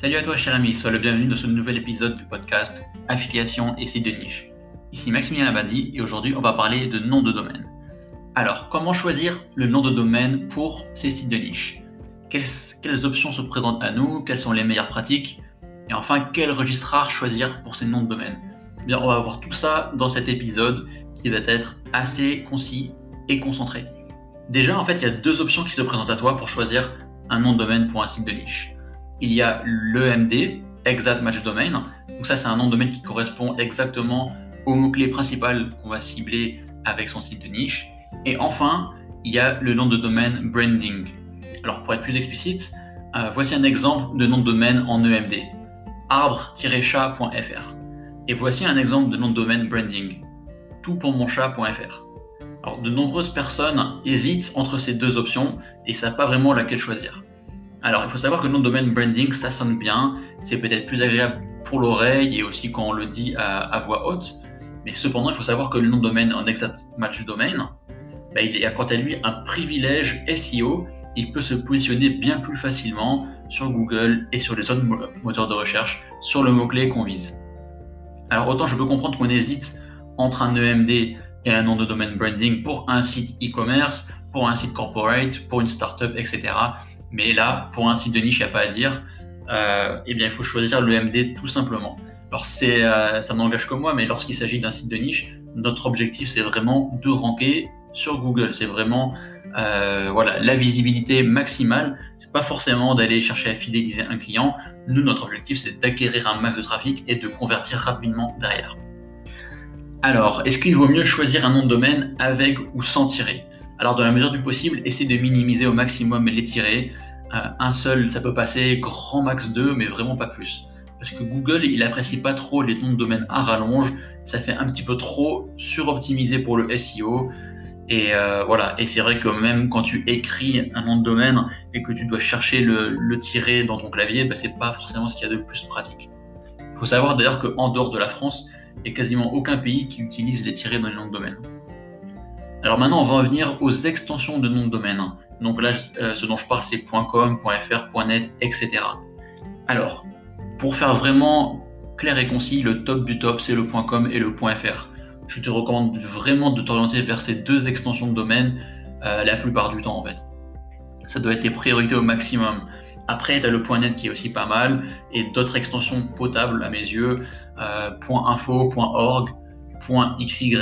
Salut à toi cher ami, sois le bienvenu dans ce nouvel épisode du podcast Affiliation et sites de niche. Ici Maximilien Labadie et aujourd'hui on va parler de nom de domaine. Alors comment choisir le nom de domaine pour ces sites de niche? Quelles, options se présentent à nous? Quelles sont les meilleures pratiques? Et enfin quel registraire choisir pour ces noms de domaine? Eh Bien on va voir tout ça dans cet épisode qui va être assez concis et concentré. Déjà en fait il y a deux options qui se présentent à toi pour choisir un nom de domaine pour un site de niche il y a l'EMD, Exact Match Domain. Donc ça, c'est un nom de domaine qui correspond exactement au mot-clé principal qu'on va cibler avec son site de niche. Et enfin, il y a le nom de domaine branding. Alors pour être plus explicite, euh, voici un exemple de nom de domaine en EMD, arbre-chat.fr. Et voici un exemple de nom de domaine branding, toutpourmonchat.fr. Alors de nombreuses personnes hésitent entre ces deux options et ne savent pas vraiment laquelle choisir. Alors, il faut savoir que le nom de domaine branding, ça sonne bien, c'est peut-être plus agréable pour l'oreille et aussi quand on le dit à, voix haute. Mais cependant, il faut savoir que le nom de domaine en exact match domain, bah, il a quant à lui un privilège SEO. Il peut se positionner bien plus facilement sur Google et sur les autres moteurs de recherche sur le mot-clé qu'on vise. Alors, autant je peux comprendre qu'on hésite entre un EMD et un nom de domaine branding pour un site e-commerce, pour un site corporate, pour une startup, etc. Mais là, pour un site de niche, il n'y a pas à dire. Euh, eh bien, il faut choisir le MD tout simplement. Alors, c'est, euh, ça n'engage que moi, mais lorsqu'il s'agit d'un site de niche, notre objectif, c'est vraiment de ranker sur Google. C'est vraiment euh, voilà, la visibilité maximale. C'est pas forcément d'aller chercher à fidéliser un client. Nous, notre objectif, c'est d'acquérir un max de trafic et de convertir rapidement derrière. Alors, est-ce qu'il vaut mieux choisir un nom de domaine avec ou sans tirer? Alors, dans la mesure du possible, essayez de minimiser au maximum les tirés. Euh, un seul, ça peut passer, grand max 2, mais vraiment pas plus. Parce que Google, il apprécie pas trop les noms de domaine à rallonge. Ça fait un petit peu trop suroptimisé pour le SEO. Et euh, voilà. Et c'est vrai que même quand tu écris un nom de domaine et que tu dois chercher le, le tiret dans ton clavier, bah, c'est pas forcément ce qu'il y a de plus pratique. Il faut savoir d'ailleurs qu'en dehors de la France, il n'y a quasiment aucun pays qui utilise les tirets dans les noms de domaine. Alors maintenant, on va revenir aux extensions de nom de domaine. Donc là, euh, ce dont je parle, c'est .com, .fr, .net, etc. Alors, pour faire vraiment clair et concis, le top du top, c'est le .com et le .fr. Je te recommande vraiment de t'orienter vers ces deux extensions de domaine euh, la plupart du temps, en fait. Ça doit être tes priorités au maximum. Après, tu as le .net qui est aussi pas mal et d'autres extensions potables à mes yeux, euh, .info, .org, .xyz,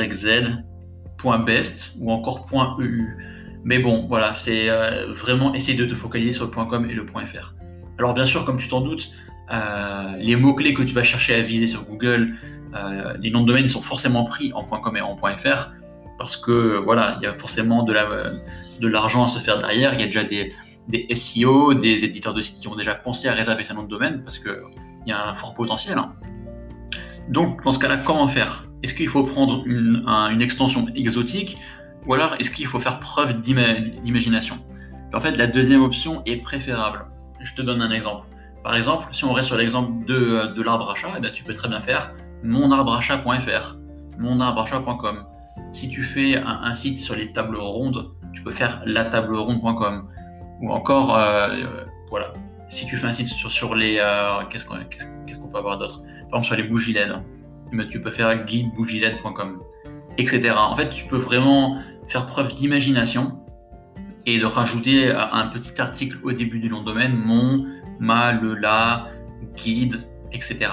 .best ou encore .eu. Mais bon, voilà, c'est euh, vraiment essayer de te focaliser sur le .com et le .fr. Alors bien sûr, comme tu t'en doutes, euh, les mots-clés que tu vas chercher à viser sur Google, euh, les noms de domaine sont forcément pris en .com et en .fr parce que voilà, il y a forcément de l'argent à se faire derrière. Il y a déjà des, SEO, des éditeurs de sites qui ont déjà pensé à réserver ces noms de domaine parce qu'il y a un fort potentiel. Hein. Donc, dans ce cas-là, comment faire? Est-ce qu'il faut prendre une, extension exotique ou alors est-ce qu'il faut faire preuve d'imagination? En fait, la deuxième option est préférable. Je te donne un exemple. Par exemple, si on reste sur l'exemple de, l'arbre achat, eh tu peux très bien faire monarbreachat.fr, monarbreachat.com. Si tu fais un, site sur les tables rondes, tu peux faire latableronde.com. Ou encore, euh, euh, voilà, si tu fais un site sur, les. Euh, qu'est-ce qu'on peut avoir d'autre? Par exemple, sur les bougies LED, tu peux faire guidebougiled.com, etc. En fait, tu peux vraiment faire preuve d'imagination et de rajouter un petit article au début du nom de domaine, mon, ma, le, la, guide, etc.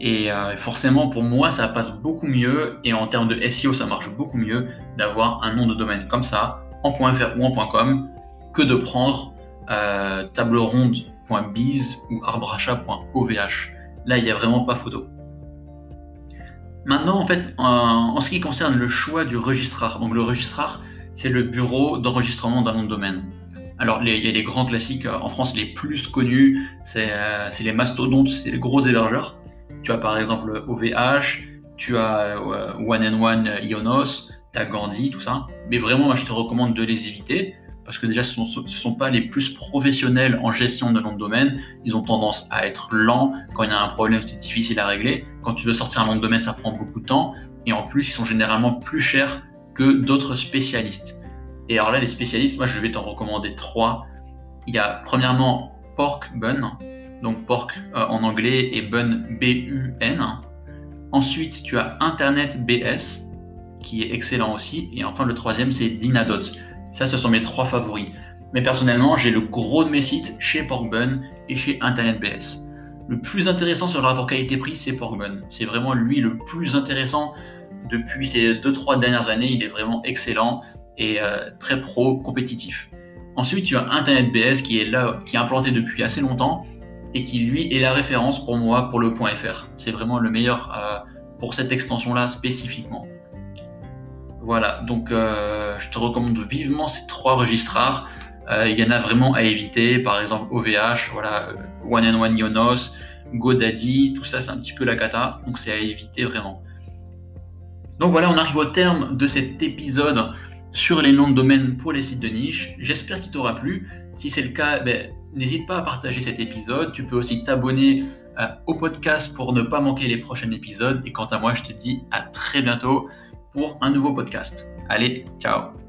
Et euh, forcément, pour moi, ça passe beaucoup mieux et en termes de SEO, ça marche beaucoup mieux d'avoir un nom de domaine comme ça, en .fr ou en .com, que de prendre euh, tableronde.biz ou arbrachat.ovh. Là, il n'y a vraiment pas photo. Maintenant, en fait, en, ce qui concerne le choix du registraire, donc le registraire, c'est le bureau d'enregistrement d'un nom de domaine. Alors, il y a les grands classiques euh, en France, les plus connus, euh, c'est les mastodontes, c'est les gros hébergeurs. Tu as par exemple OVH, tu as One and Ionos, tu as Gandhi, tout ça. Mais vraiment, moi, je te recommande de les éviter parce que déjà ce ne sont, pas les plus professionnels en gestion de nom de domaine. Ils ont tendance à être lents. Quand il y a un problème, c'est difficile à régler. Quand tu veux sortir un nom de domaine, ça prend beaucoup de temps. Et en plus, ils sont généralement plus chers que d'autres spécialistes. Et alors là, les spécialistes, moi je vais t'en recommander trois. Il y a premièrement Pork Bun. donc pork euh, en anglais et bun B-U-N. Ensuite, tu as Internet BS, qui est excellent aussi. Et enfin, le troisième, c'est Dinadot. Ça, ce sont mes trois favoris. Mais personnellement, j'ai le gros de mes sites chez Porkbun et chez Internet BS. Le plus intéressant sur le rapport qualité-prix, c'est Porkbun. C'est vraiment lui le plus intéressant depuis ces 2-3 dernières années. Il est vraiment excellent et euh, très pro, compétitif. Ensuite, tu as Internet BS qui est là, qui est implanté depuis assez longtemps et qui lui est la référence pour moi pour le .fr. C'est vraiment le meilleur euh, pour cette extension-là spécifiquement. Voilà, donc euh, je te recommande vivement ces trois registrars. Euh, il y en a vraiment à éviter, par exemple OVH, voilà, One and One Yonos, GoDaddy, tout ça c'est un petit peu la cata, donc c'est à éviter vraiment. Donc voilà, on arrive au terme de cet épisode sur les noms de domaine pour les sites de niche. J'espère qu'il t'aura plu. Si c'est le cas, ben, n'hésite pas à partager cet épisode. Tu peux aussi t'abonner euh, au podcast pour ne pas manquer les prochains épisodes. Et quant à moi, je te dis à très bientôt pour un nouveau podcast. Allez, ciao